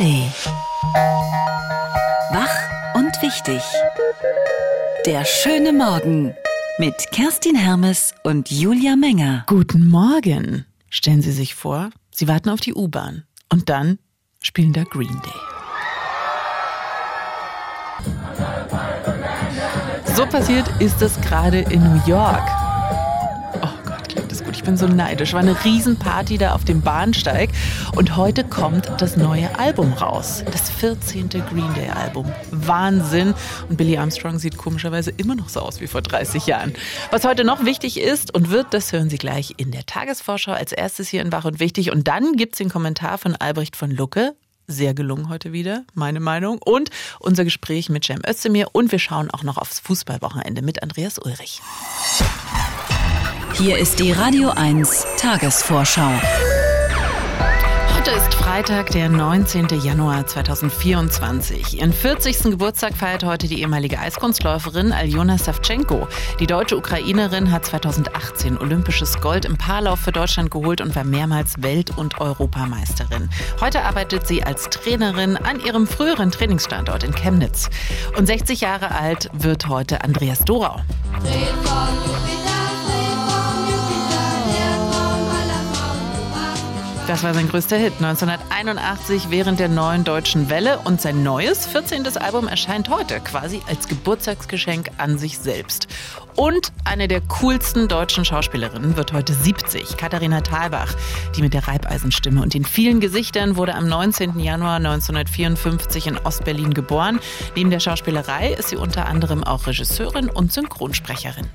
ARD. Wach und wichtig. Der schöne Morgen mit Kerstin Hermes und Julia Menger. Guten Morgen. Stellen Sie sich vor, Sie warten auf die U-Bahn und dann spielen da Green Day. So passiert ist es gerade in New York. Bin so neidisch. War eine Riesenparty da auf dem Bahnsteig. Und heute kommt das neue Album raus. Das 14. Green Day Album. Wahnsinn. Und Billy Armstrong sieht komischerweise immer noch so aus wie vor 30 Jahren. Was heute noch wichtig ist und wird, das hören Sie gleich in der Tagesvorschau als erstes hier in Wach und Wichtig. Und dann gibt's den Kommentar von Albrecht von Lucke sehr gelungen heute wieder, meine Meinung. Und unser Gespräch mit Cem Özdemir. Und wir schauen auch noch aufs Fußballwochenende mit Andreas Ulrich. Hier ist die Radio 1 Tagesvorschau. Heute ist Freitag, der 19. Januar 2024. Ihren 40. Geburtstag feiert heute die ehemalige Eiskunstläuferin Aljona Savchenko. Die deutsche Ukrainerin hat 2018 olympisches Gold im Paarlauf für Deutschland geholt und war mehrmals Welt- und Europameisterin. Heute arbeitet sie als Trainerin an ihrem früheren Trainingsstandort in Chemnitz. Und 60 Jahre alt wird heute Andreas Dorau. Das war sein größter Hit 1981 während der neuen deutschen Welle und sein neues 14. Album erscheint heute quasi als Geburtstagsgeschenk an sich selbst. Und eine der coolsten deutschen Schauspielerinnen wird heute 70, Katharina Thalbach. Die mit der Reibeisenstimme und den vielen Gesichtern wurde am 19. Januar 1954 in Ostberlin geboren. Neben der Schauspielerei ist sie unter anderem auch Regisseurin und Synchronsprecherin.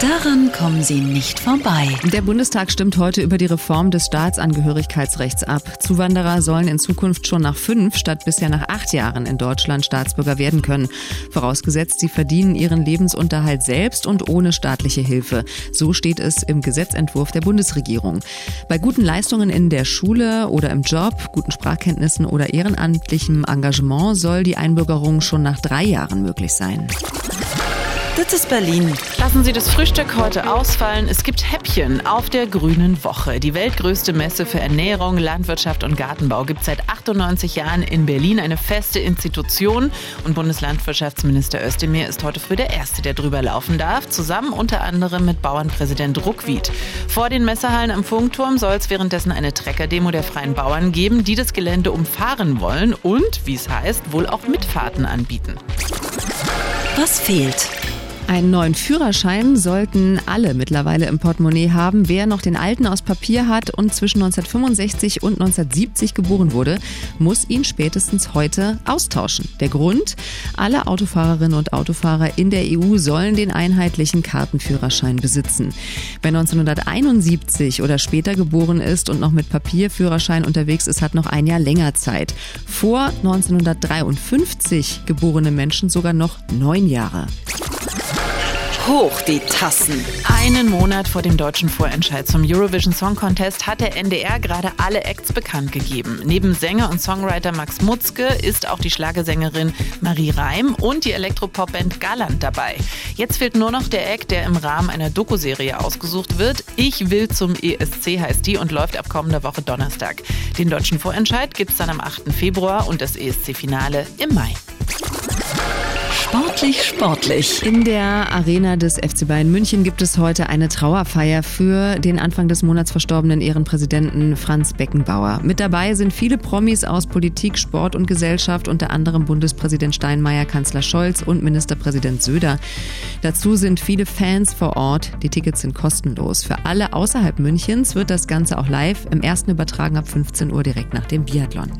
Daran kommen Sie nicht vorbei. Der Bundestag stimmt heute über die Reform des Staatsangehörigkeitsrechts ab. Zuwanderer sollen in Zukunft schon nach fünf statt bisher nach acht Jahren in Deutschland Staatsbürger werden können. Vorausgesetzt, sie verdienen ihren Lebensunterhalt selbst und ohne staatliche Hilfe. So steht es im Gesetzentwurf der Bundesregierung. Bei guten Leistungen in der Schule oder im Job, guten Sprachkenntnissen oder ehrenamtlichem Engagement soll die Einbürgerung schon nach drei Jahren möglich sein. Das ist Berlin. Lassen Sie das Frühstück heute ausfallen. Es gibt Häppchen auf der Grünen Woche. Die weltgrößte Messe für Ernährung, Landwirtschaft und Gartenbau gibt seit 98 Jahren in Berlin eine feste Institution. Und Bundeslandwirtschaftsminister Özdemir ist heute früh der Erste, der drüber laufen darf, zusammen unter anderem mit Bauernpräsident Ruckwied. Vor den Messehallen am Funkturm soll es währenddessen eine Trecker-Demo der Freien Bauern geben, die das Gelände umfahren wollen und, wie es heißt, wohl auch Mitfahrten anbieten. Was fehlt? Einen neuen Führerschein sollten alle mittlerweile im Portemonnaie haben. Wer noch den alten aus Papier hat und zwischen 1965 und 1970 geboren wurde, muss ihn spätestens heute austauschen. Der Grund? Alle Autofahrerinnen und Autofahrer in der EU sollen den einheitlichen Kartenführerschein besitzen. Wer 1971 oder später geboren ist und noch mit Papierführerschein unterwegs ist, hat noch ein Jahr länger Zeit. Vor 1953 geborene Menschen sogar noch neun Jahre. Hoch die Tassen. Einen Monat vor dem deutschen Vorentscheid zum Eurovision Song Contest hat der NDR gerade alle Acts bekannt gegeben. Neben Sänger und Songwriter Max Mutzke ist auch die Schlagersängerin Marie Reim und die Elektropop-Band Galant dabei. Jetzt fehlt nur noch der Act, der im Rahmen einer Dokuserie ausgesucht wird. Ich will zum ESC heißt die und läuft ab kommender Woche Donnerstag. Den deutschen Vorentscheid gibt es dann am 8. Februar und das ESC-Finale im Mai. Sportlich, sportlich. In der Arena des FC Bayern München gibt es heute eine Trauerfeier für den Anfang des Monats verstorbenen Ehrenpräsidenten Franz Beckenbauer. Mit dabei sind viele Promis aus Politik, Sport und Gesellschaft, unter anderem Bundespräsident Steinmeier, Kanzler Scholz und Ministerpräsident Söder. Dazu sind viele Fans vor Ort. Die Tickets sind kostenlos. Für alle außerhalb Münchens wird das Ganze auch live im ersten übertragen ab 15 Uhr direkt nach dem Biathlon.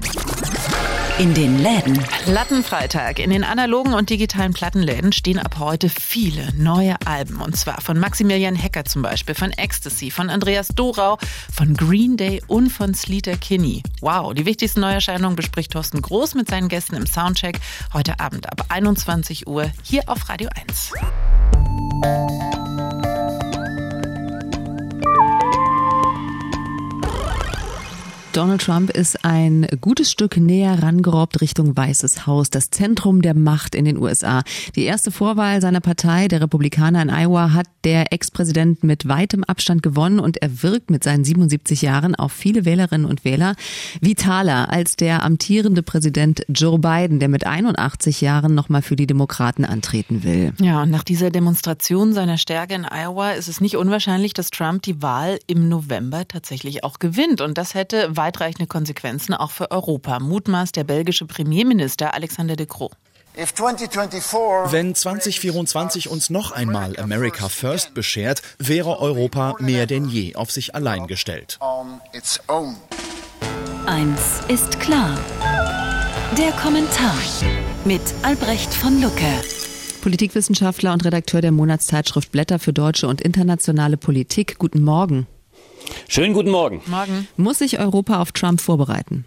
In den Läden. Plattenfreitag. In den analogen und digitalen Plattenläden stehen ab heute viele neue Alben. Und zwar von Maximilian Hecker zum Beispiel, von Ecstasy, von Andreas Dorau, von Green Day und von Sleater Kinney. Wow, die wichtigsten Neuerscheinungen bespricht Thorsten Groß mit seinen Gästen im Soundcheck heute Abend ab 21 Uhr hier auf Radio 1. Donald Trump ist ein gutes Stück näher rangerobbt Richtung Weißes Haus, das Zentrum der Macht in den USA. Die erste Vorwahl seiner Partei, der Republikaner in Iowa, hat der Ex-Präsident mit weitem Abstand gewonnen und er wirkt mit seinen 77 Jahren auf viele Wählerinnen und Wähler vitaler als der amtierende Präsident Joe Biden, der mit 81 Jahren nochmal für die Demokraten antreten will. Ja, und nach dieser Demonstration seiner Stärke in Iowa ist es nicht unwahrscheinlich, dass Trump die Wahl im November tatsächlich auch gewinnt. Und das hätte weitreichende Konsequenzen auch für Europa, mutmaßt der belgische Premierminister Alexander de Croo. Wenn 2024 uns noch einmal America First beschert, wäre Europa mehr denn je auf sich allein gestellt. Eins ist klar. Der Kommentar mit Albrecht von Lucke. Politikwissenschaftler und Redakteur der Monatszeitschrift Blätter für deutsche und internationale Politik. Guten Morgen. Schönen guten Morgen. Morgen. Muss sich Europa auf Trump vorbereiten?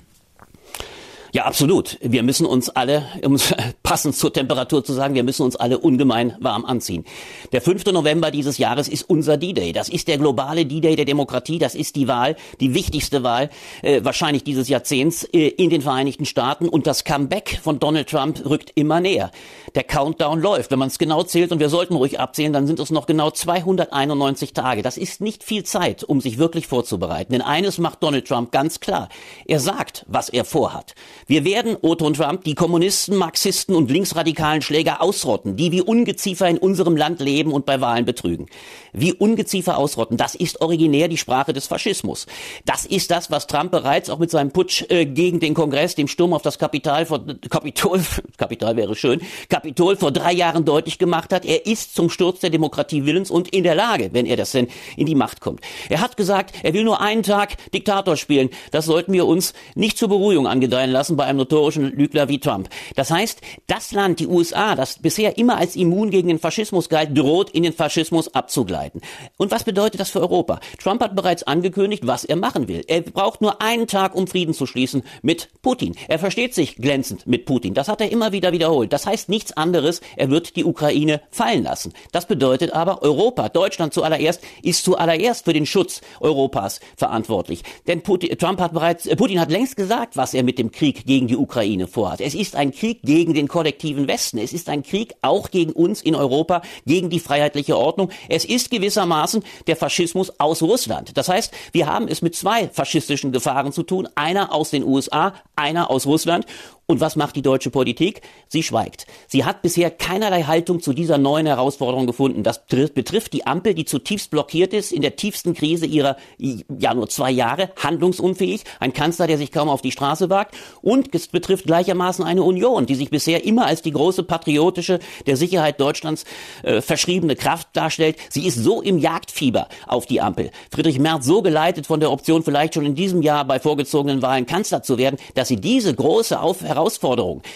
Ja, absolut. Wir müssen uns alle, um passend zur Temperatur zu sagen, wir müssen uns alle ungemein warm anziehen. Der 5. November dieses Jahres ist unser D-Day. Das ist der globale D-Day der Demokratie. Das ist die Wahl, die wichtigste Wahl äh, wahrscheinlich dieses Jahrzehnts äh, in den Vereinigten Staaten. Und das Comeback von Donald Trump rückt immer näher. Der Countdown läuft. Wenn man es genau zählt, und wir sollten ruhig abzählen, dann sind es noch genau 291 Tage. Das ist nicht viel Zeit, um sich wirklich vorzubereiten. Denn eines macht Donald Trump ganz klar. Er sagt, was er vorhat. Wir werden, Otto und Trump, die Kommunisten, Marxisten und linksradikalen Schläger ausrotten, die wie Ungeziefer in unserem Land leben und bei Wahlen betrügen. Wie Ungeziefer ausrotten, das ist originär die Sprache des Faschismus. Das ist das, was Trump bereits auch mit seinem Putsch äh, gegen den Kongress, dem Sturm auf das Kapital vor, Kapitol, Kapital wäre schön, Kapitol vor drei Jahren deutlich gemacht hat. Er ist zum Sturz der Demokratie willens und in der Lage, wenn er das denn in die Macht kommt. Er hat gesagt, er will nur einen Tag Diktator spielen. Das sollten wir uns nicht zur Beruhigung angedeihen lassen bei einem notorischen Lügner wie Trump. Das heißt, das Land, die USA, das bisher immer als immun gegen den Faschismus galt, droht in den Faschismus abzugleiten. Und was bedeutet das für Europa? Trump hat bereits angekündigt, was er machen will. Er braucht nur einen Tag, um Frieden zu schließen mit Putin. Er versteht sich glänzend mit Putin. Das hat er immer wieder wiederholt. Das heißt nichts anderes, er wird die Ukraine fallen lassen. Das bedeutet aber, Europa, Deutschland zuallererst, ist zuallererst für den Schutz Europas verantwortlich. Denn Putin, Trump hat bereits, äh, Putin hat längst gesagt, was er mit dem Krieg gegen die Ukraine vorhat. Es ist ein Krieg gegen den kollektiven Westen. Es ist ein Krieg auch gegen uns in Europa, gegen die freiheitliche Ordnung. Es ist gewissermaßen der Faschismus aus Russland. Das heißt, wir haben es mit zwei faschistischen Gefahren zu tun. Einer aus den USA, einer aus Russland. Und was macht die deutsche Politik? Sie schweigt. Sie hat bisher keinerlei Haltung zu dieser neuen Herausforderung gefunden. Das betrifft die Ampel, die zutiefst blockiert ist, in der tiefsten Krise ihrer, ja nur zwei Jahre, handlungsunfähig. Ein Kanzler, der sich kaum auf die Straße wagt. Und es betrifft gleichermaßen eine Union, die sich bisher immer als die große patriotische, der Sicherheit Deutschlands äh, verschriebene Kraft darstellt. Sie ist so im Jagdfieber auf die Ampel. Friedrich Merz so geleitet von der Option, vielleicht schon in diesem Jahr bei vorgezogenen Wahlen Kanzler zu werden, dass sie diese große auf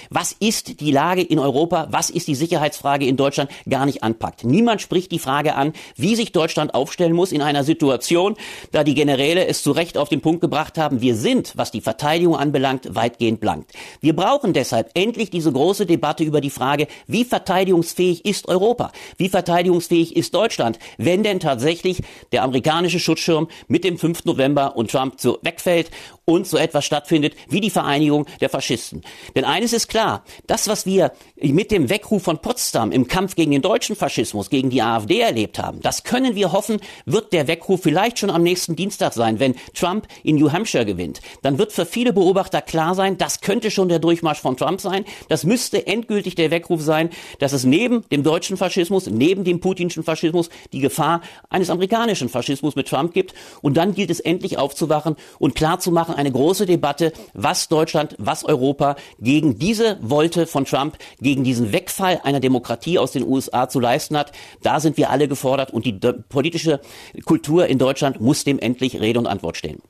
was ist die Lage in Europa, was ist die Sicherheitsfrage in Deutschland, gar nicht anpackt. Niemand spricht die Frage an, wie sich Deutschland aufstellen muss in einer Situation, da die Generäle es zu Recht auf den Punkt gebracht haben, wir sind, was die Verteidigung anbelangt, weitgehend blank. Wir brauchen deshalb endlich diese große Debatte über die Frage, wie verteidigungsfähig ist Europa? Wie verteidigungsfähig ist Deutschland, wenn denn tatsächlich der amerikanische Schutzschirm mit dem 5. November und Trump so wegfällt und so etwas stattfindet wie die Vereinigung der Faschisten. Denn eines ist klar, das, was wir mit dem Weckruf von Potsdam im Kampf gegen den deutschen Faschismus, gegen die AfD erlebt haben, das können wir hoffen, wird der Weckruf vielleicht schon am nächsten Dienstag sein, wenn Trump in New Hampshire gewinnt. Dann wird für viele Beobachter klar sein, das könnte schon der Durchmarsch von Trump sein. Das müsste endgültig der Weckruf sein, dass es neben dem deutschen Faschismus, neben dem putinschen Faschismus die Gefahr eines amerikanischen Faschismus mit Trump gibt. Und dann gilt es endlich aufzuwachen und klarzumachen, eine große Debatte, was Deutschland, was Europa gegen diese Wolte von Trump, gegen diesen Wegfall einer Demokratie aus den USA zu leisten hat. Da sind wir alle gefordert und die politische Kultur in Deutschland muss dem endlich Rede und Antwort stehen.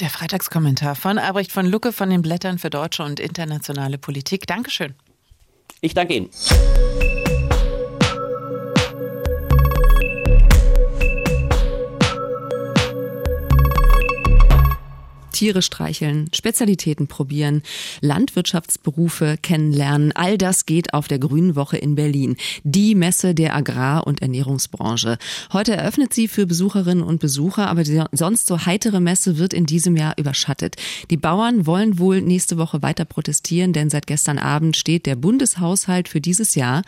Der Freitagskommentar von Albrecht von Lucke von den Blättern für deutsche und internationale Politik. Dankeschön. Ich danke Ihnen. Tiere streicheln, Spezialitäten probieren, Landwirtschaftsberufe kennenlernen. All das geht auf der Grünen Woche in Berlin, die Messe der Agrar- und Ernährungsbranche. Heute eröffnet sie für Besucherinnen und Besucher, aber die sonst so heitere Messe wird in diesem Jahr überschattet. Die Bauern wollen wohl nächste Woche weiter protestieren, denn seit gestern Abend steht der Bundeshaushalt für dieses Jahr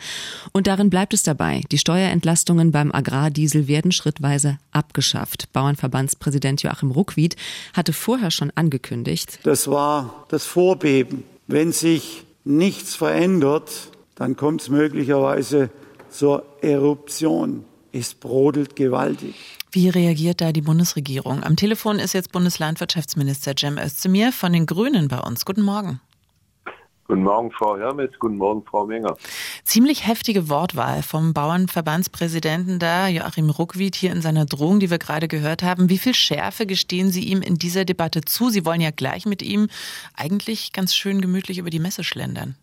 und darin bleibt es dabei. Die Steuerentlastungen beim Agrardiesel werden schrittweise abgeschafft. Bauernverbandspräsident Joachim Ruckwied hatte vorher schon angekündigt. Das war das Vorbeben. Wenn sich nichts verändert, dann kommt es möglicherweise zur Eruption. Es brodelt gewaltig. Wie reagiert da die Bundesregierung? Am Telefon ist jetzt Bundeslandwirtschaftsminister Cem Özdemir von den Grünen bei uns. Guten Morgen. Guten Morgen, Frau Hermes. Guten Morgen, Frau Menger. Ziemlich heftige Wortwahl vom Bauernverbandspräsidenten da, Joachim Ruckwied, hier in seiner Drohung, die wir gerade gehört haben. Wie viel Schärfe gestehen Sie ihm in dieser Debatte zu? Sie wollen ja gleich mit ihm eigentlich ganz schön gemütlich über die Messe schlendern.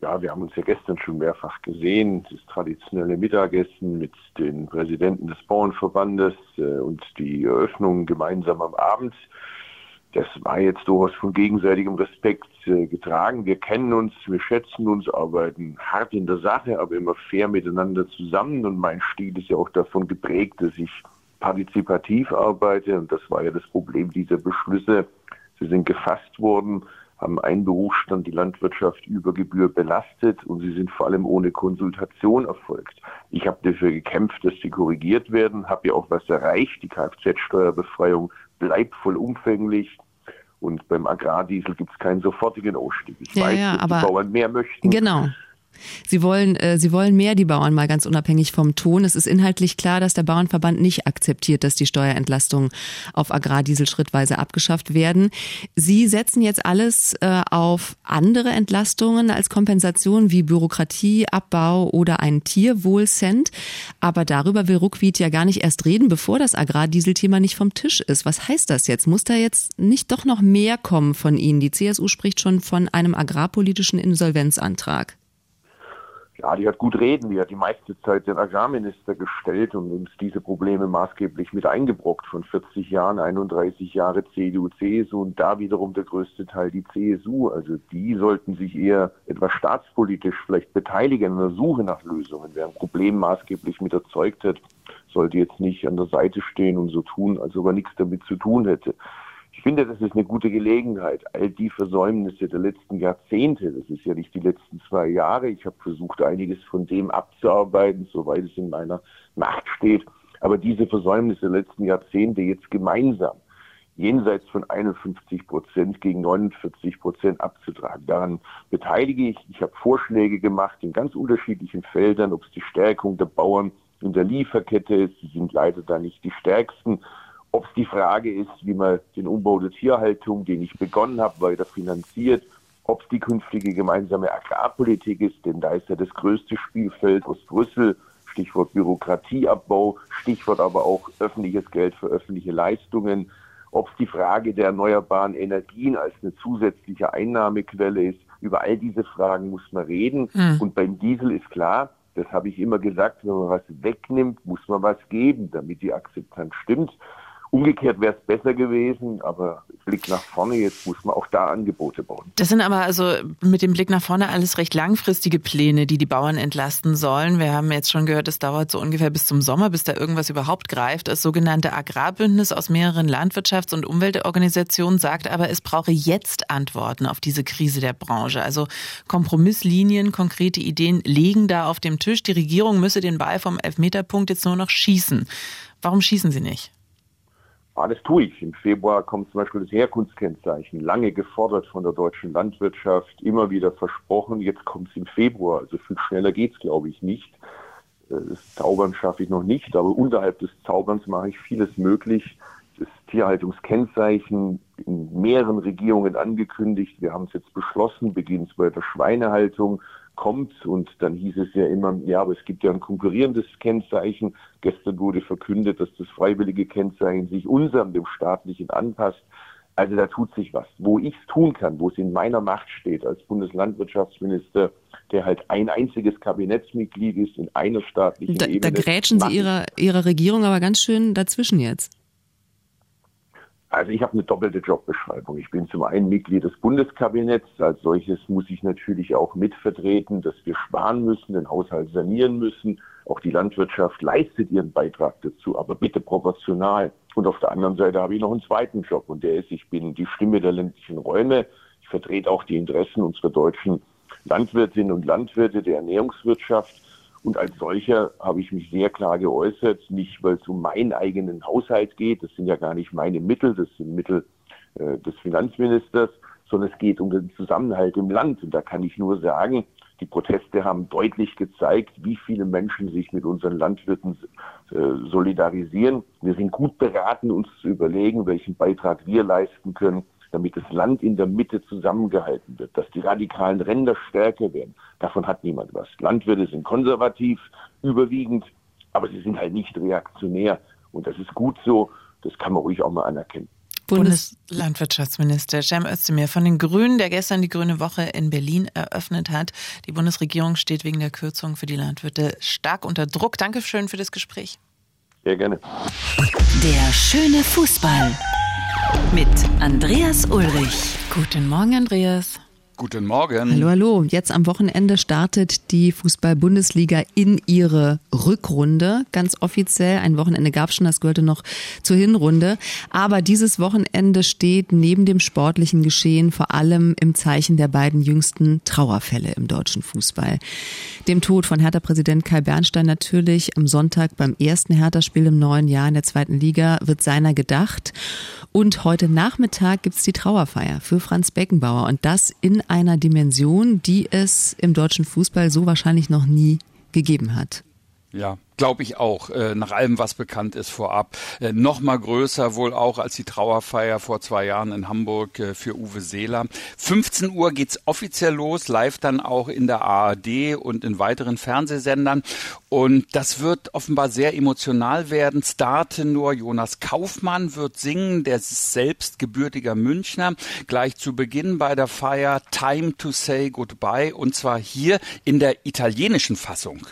Ja, wir haben uns ja gestern schon mehrfach gesehen. Das traditionelle Mittagessen mit den Präsidenten des Bauernverbandes äh, und die Eröffnung gemeinsam am Abend das war jetzt durchaus von gegenseitigem Respekt getragen. Wir kennen uns, wir schätzen uns, arbeiten hart in der Sache, aber immer fair miteinander zusammen. Und mein Stil ist ja auch davon geprägt, dass ich partizipativ arbeite. Und das war ja das Problem dieser Beschlüsse. Sie sind gefasst worden, haben einen Berufsstand, die Landwirtschaft über Gebühr belastet und sie sind vor allem ohne Konsultation erfolgt. Ich habe dafür gekämpft, dass sie korrigiert werden, habe ja auch was erreicht. Die Kfz-Steuerbefreiung bleibt vollumfänglich. Und beim Agrardiesel gibt es keinen sofortigen Ausstieg. Ich ja, weiß, ja, dass aber die Bauern mehr möchten. Genau. Sie wollen, äh, Sie wollen mehr die Bauern mal ganz unabhängig vom Ton. Es ist inhaltlich klar, dass der Bauernverband nicht akzeptiert, dass die Steuerentlastungen auf Agrardiesel schrittweise abgeschafft werden. Sie setzen jetzt alles äh, auf andere Entlastungen als Kompensation wie Bürokratieabbau oder einen Tierwohlcent. Aber darüber will Ruckwied ja gar nicht erst reden, bevor das Agrardieselthema nicht vom Tisch ist. Was heißt das jetzt? Muss da jetzt nicht doch noch mehr kommen von Ihnen? Die CSU spricht schon von einem agrarpolitischen Insolvenzantrag. Ja, die hat gut reden. Die hat die meiste Zeit den Agrarminister gestellt und uns diese Probleme maßgeblich mit eingebrockt. Von 40 Jahren, 31 Jahre CDU, CSU und da wiederum der größte Teil die CSU. Also die sollten sich eher etwas staatspolitisch vielleicht beteiligen in der Suche nach Lösungen. Wer ein Problem maßgeblich mit erzeugt hat, sollte jetzt nicht an der Seite stehen und so tun, als ob er nichts damit zu tun hätte. Ich finde, das ist eine gute Gelegenheit. All die Versäumnisse der letzten Jahrzehnte, das ist ja nicht die letzten zwei Jahre. Ich habe versucht, einiges von dem abzuarbeiten, soweit es in meiner Macht steht. Aber diese Versäumnisse der letzten Jahrzehnte jetzt gemeinsam jenseits von 51 Prozent gegen 49 Prozent abzutragen. Daran beteilige ich. Ich habe Vorschläge gemacht in ganz unterschiedlichen Feldern, ob es die Stärkung der Bauern in der Lieferkette ist. Sie sind leider da nicht die stärksten ob es die Frage ist, wie man den Umbau der Tierhaltung, den ich begonnen habe, weiter finanziert, ob es die künftige gemeinsame Agrarpolitik ist, denn da ist ja das größte Spielfeld aus Brüssel, Stichwort Bürokratieabbau, Stichwort aber auch öffentliches Geld für öffentliche Leistungen, ob es die Frage der erneuerbaren Energien als eine zusätzliche Einnahmequelle ist. Über all diese Fragen muss man reden. Mhm. Und beim Diesel ist klar, das habe ich immer gesagt, wenn man was wegnimmt, muss man was geben, damit die Akzeptanz stimmt. Umgekehrt wäre es besser gewesen, aber Blick nach vorne, jetzt muss man auch da Angebote bauen. Das sind aber also mit dem Blick nach vorne alles recht langfristige Pläne, die die Bauern entlasten sollen. Wir haben jetzt schon gehört, es dauert so ungefähr bis zum Sommer, bis da irgendwas überhaupt greift. Das sogenannte Agrarbündnis aus mehreren Landwirtschafts- und Umweltorganisationen sagt aber, es brauche jetzt Antworten auf diese Krise der Branche. Also Kompromisslinien, konkrete Ideen liegen da auf dem Tisch. Die Regierung müsse den Ball vom Elfmeterpunkt jetzt nur noch schießen. Warum schießen sie nicht? Ah, das tue ich. Im Februar kommt zum Beispiel das Herkunftskennzeichen, lange gefordert von der deutschen Landwirtschaft, immer wieder versprochen. Jetzt kommt es im Februar. Also viel schneller geht es, glaube ich, nicht. Äh, das Zaubern schaffe ich noch nicht, aber unterhalb des Zauberns mache ich vieles möglich. Das Tierhaltungskennzeichen in mehreren Regierungen angekündigt. Wir haben es jetzt beschlossen, beginnt bei der Schweinehaltung kommt. Und dann hieß es ja immer, ja, aber es gibt ja ein konkurrierendes Kennzeichen. Gestern wurde verkündet, dass das freiwillige Kennzeichen sich unserem, dem staatlichen, anpasst. Also da tut sich was. Wo ich es tun kann, wo es in meiner Macht steht als Bundeslandwirtschaftsminister, der halt ein einziges Kabinettsmitglied ist in einer staatlichen da, Ebene. Da grätschen Sie Ihrer, Ihrer Regierung aber ganz schön dazwischen jetzt. Also ich habe eine doppelte Jobbeschreibung. Ich bin zum einen Mitglied des Bundeskabinetts. Als solches muss ich natürlich auch mitvertreten, dass wir sparen müssen, den Haushalt sanieren müssen. Auch die Landwirtschaft leistet ihren Beitrag dazu, aber bitte proportional. Und auf der anderen Seite habe ich noch einen zweiten Job und der ist, ich bin die Stimme der ländlichen Räume. Ich vertrete auch die Interessen unserer deutschen Landwirtinnen und Landwirte der Ernährungswirtschaft. Und als solcher habe ich mich sehr klar geäußert, nicht weil es um meinen eigenen Haushalt geht, das sind ja gar nicht meine Mittel, das sind Mittel äh, des Finanzministers, sondern es geht um den Zusammenhalt im Land. Und da kann ich nur sagen, die Proteste haben deutlich gezeigt, wie viele Menschen sich mit unseren Landwirten äh, solidarisieren. Wir sind gut beraten, uns zu überlegen, welchen Beitrag wir leisten können damit das Land in der Mitte zusammengehalten wird, dass die radikalen Ränder stärker werden. Davon hat niemand was. Landwirte sind konservativ überwiegend, aber sie sind halt nicht reaktionär. Und das ist gut so. Das kann man ruhig auch mal anerkennen. Bundeslandwirtschaftsminister Cem Özdemir von den Grünen, der gestern die Grüne Woche in Berlin eröffnet hat. Die Bundesregierung steht wegen der Kürzung für die Landwirte stark unter Druck. Dankeschön für das Gespräch. Sehr gerne. Der schöne Fußball mit Andreas Ulrich. Guten Morgen, Andreas. Guten Morgen. Hallo, hallo. Jetzt am Wochenende startet die Fußball-Bundesliga in ihre Rückrunde. Ganz offiziell. Ein Wochenende gab es schon, das gehörte noch zur Hinrunde. Aber dieses Wochenende steht neben dem sportlichen Geschehen vor allem im Zeichen der beiden jüngsten Trauerfälle im deutschen Fußball. Dem Tod von Hertha-Präsident Kai Bernstein natürlich am Sonntag beim ersten Hertha-Spiel im neuen Jahr in der zweiten Liga wird seiner gedacht. Und heute Nachmittag gibt's die Trauerfeier für Franz Beckenbauer und das in einer Dimension, die es im deutschen Fußball so wahrscheinlich noch nie gegeben hat. Ja, glaube ich auch, äh, nach allem, was bekannt ist vorab. Äh, noch mal größer wohl auch als die Trauerfeier vor zwei Jahren in Hamburg äh, für Uwe Seeler. 15 Uhr geht's offiziell los, live dann auch in der ARD und in weiteren Fernsehsendern. Und das wird offenbar sehr emotional werden. Star-Tenor Jonas Kaufmann wird singen, der ist selbst gebürtiger Münchner. Gleich zu Beginn bei der Feier Time to Say Goodbye und zwar hier in der italienischen Fassung.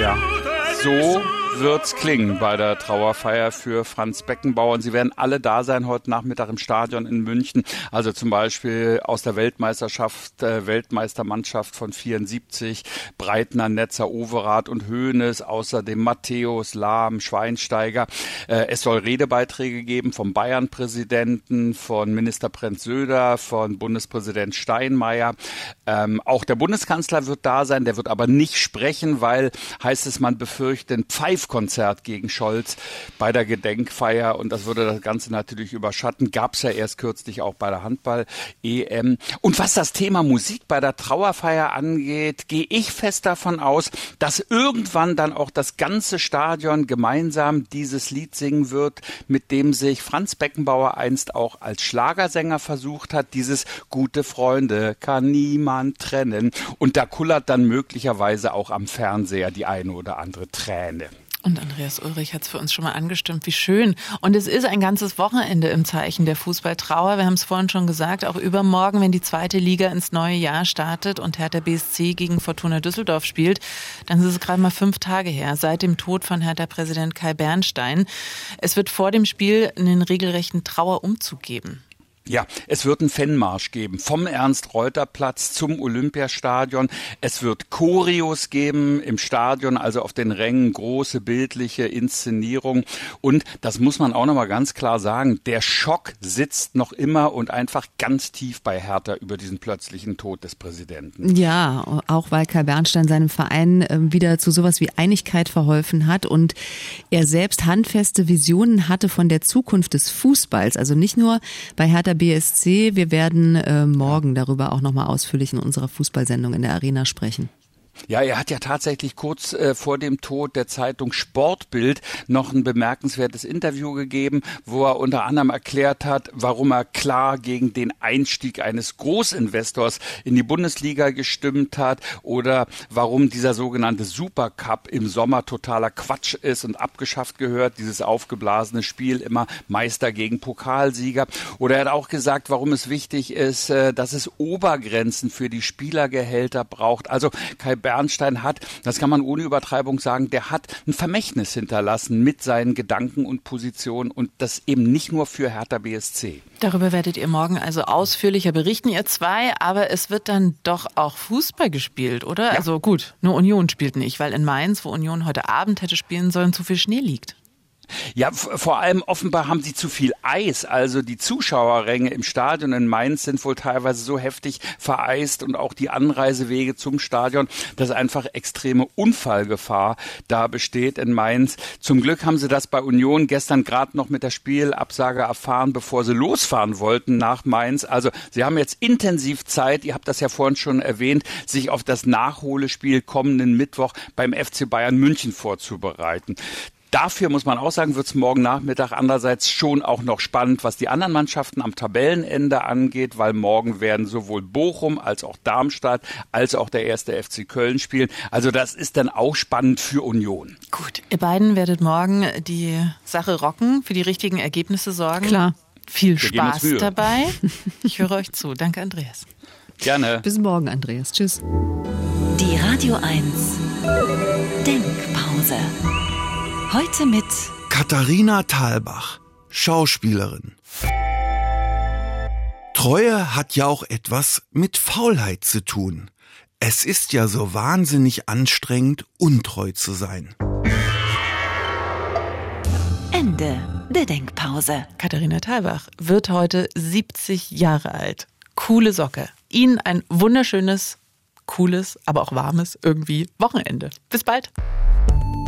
Ja, so wird's klingen bei der Trauerfeier für Franz Beckenbauer. Und sie werden alle da sein heute Nachmittag im Stadion in München. Also zum Beispiel aus der Weltmeisterschaft, äh, Weltmeistermannschaft von 74, Breitner, Netzer, Overath und Hoeneß, außerdem Matthäus, Lahm, Schweinsteiger. Äh, es soll Redebeiträge geben vom Bayern-Präsidenten, von Ministerpräsident Söder, von Bundespräsident Steinmeier. Ähm, auch der Bundeskanzler wird da sein, der wird aber nicht sprechen, weil, heißt es, man befürchtet ein Pfeifkonzert gegen Scholz bei der Gedenkfeier und das würde das Ganze natürlich überschatten. Gab es ja erst kürzlich auch bei der Handball-EM. Und was das Thema Musik bei der Trauerfeier angeht, gehe ich fest davon aus, dass irgendwann dann auch das ganze Stadion gemeinsam dieses Lied singen wird, mit dem sich Franz Beckenbauer einst auch als Schlagersänger versucht hat. Dieses gute Freunde kann niemand trennen. Und da kullert dann möglicherweise auch am Fernseher die eine oder andere Träne. Und Andreas Ulrich hat es für uns schon mal angestimmt. Wie schön. Und es ist ein ganzes Wochenende im Zeichen der Fußballtrauer. Wir haben es vorhin schon gesagt, auch übermorgen, wenn die zweite Liga ins neue Jahr startet und Hertha BSC gegen Fortuna Düsseldorf spielt, dann ist es gerade mal fünf Tage her, seit dem Tod von Hertha-Präsident Kai Bernstein. Es wird vor dem Spiel einen regelrechten Trauerumzug geben. Ja, es wird einen Fanmarsch geben vom Ernst-Reuter-Platz zum Olympiastadion. Es wird Choreos geben im Stadion, also auf den Rängen große bildliche Inszenierung. Und das muss man auch nochmal ganz klar sagen, der Schock sitzt noch immer und einfach ganz tief bei Hertha über diesen plötzlichen Tod des Präsidenten. Ja, auch weil Kai Bernstein seinem Verein ähm, wieder zu sowas wie Einigkeit verholfen hat und er selbst handfeste Visionen hatte von der Zukunft des Fußballs. Also nicht nur bei Hertha BSC. Wir werden äh, morgen darüber auch nochmal ausführlich in unserer Fußballsendung in der Arena sprechen. Ja, er hat ja tatsächlich kurz äh, vor dem Tod der Zeitung Sportbild noch ein bemerkenswertes Interview gegeben, wo er unter anderem erklärt hat, warum er klar gegen den Einstieg eines Großinvestors in die Bundesliga gestimmt hat oder warum dieser sogenannte Supercup im Sommer totaler Quatsch ist und abgeschafft gehört, dieses aufgeblasene Spiel immer Meister gegen Pokalsieger. Oder er hat auch gesagt, warum es wichtig ist, äh, dass es Obergrenzen für die Spielergehälter braucht. Also Kai Bernstein hat, das kann man ohne Übertreibung sagen, der hat ein Vermächtnis hinterlassen mit seinen Gedanken und Positionen und das eben nicht nur für Hertha BSC. Darüber werdet ihr morgen also ausführlicher berichten, ihr zwei, aber es wird dann doch auch Fußball gespielt, oder? Ja. Also gut, nur Union spielt nicht, weil in Mainz, wo Union heute Abend hätte spielen sollen, zu viel Schnee liegt. Ja, vor allem offenbar haben sie zu viel Eis. Also die Zuschauerränge im Stadion in Mainz sind wohl teilweise so heftig vereist und auch die Anreisewege zum Stadion, dass einfach extreme Unfallgefahr da besteht in Mainz. Zum Glück haben sie das bei Union gestern gerade noch mit der Spielabsage erfahren, bevor sie losfahren wollten nach Mainz. Also sie haben jetzt intensiv Zeit, ihr habt das ja vorhin schon erwähnt, sich auf das Nachholespiel kommenden Mittwoch beim FC Bayern München vorzubereiten. Dafür muss man auch sagen, wird es morgen Nachmittag andererseits schon auch noch spannend, was die anderen Mannschaften am Tabellenende angeht, weil morgen werden sowohl Bochum als auch Darmstadt als auch der erste FC Köln spielen. Also das ist dann auch spannend für Union. Gut, ihr beiden werdet morgen die Sache rocken, für die richtigen Ergebnisse sorgen. Klar. Viel Spaß dabei. Ich höre euch zu. Danke, Andreas. Gerne. Bis morgen, Andreas. Tschüss. Die Radio 1 Denkpause. Heute mit Katharina Thalbach, Schauspielerin. Treue hat ja auch etwas mit Faulheit zu tun. Es ist ja so wahnsinnig anstrengend, untreu zu sein. Ende der Denkpause. Katharina Thalbach wird heute 70 Jahre alt. Coole Socke. Ihnen ein wunderschönes, cooles, aber auch warmes irgendwie Wochenende. Bis bald.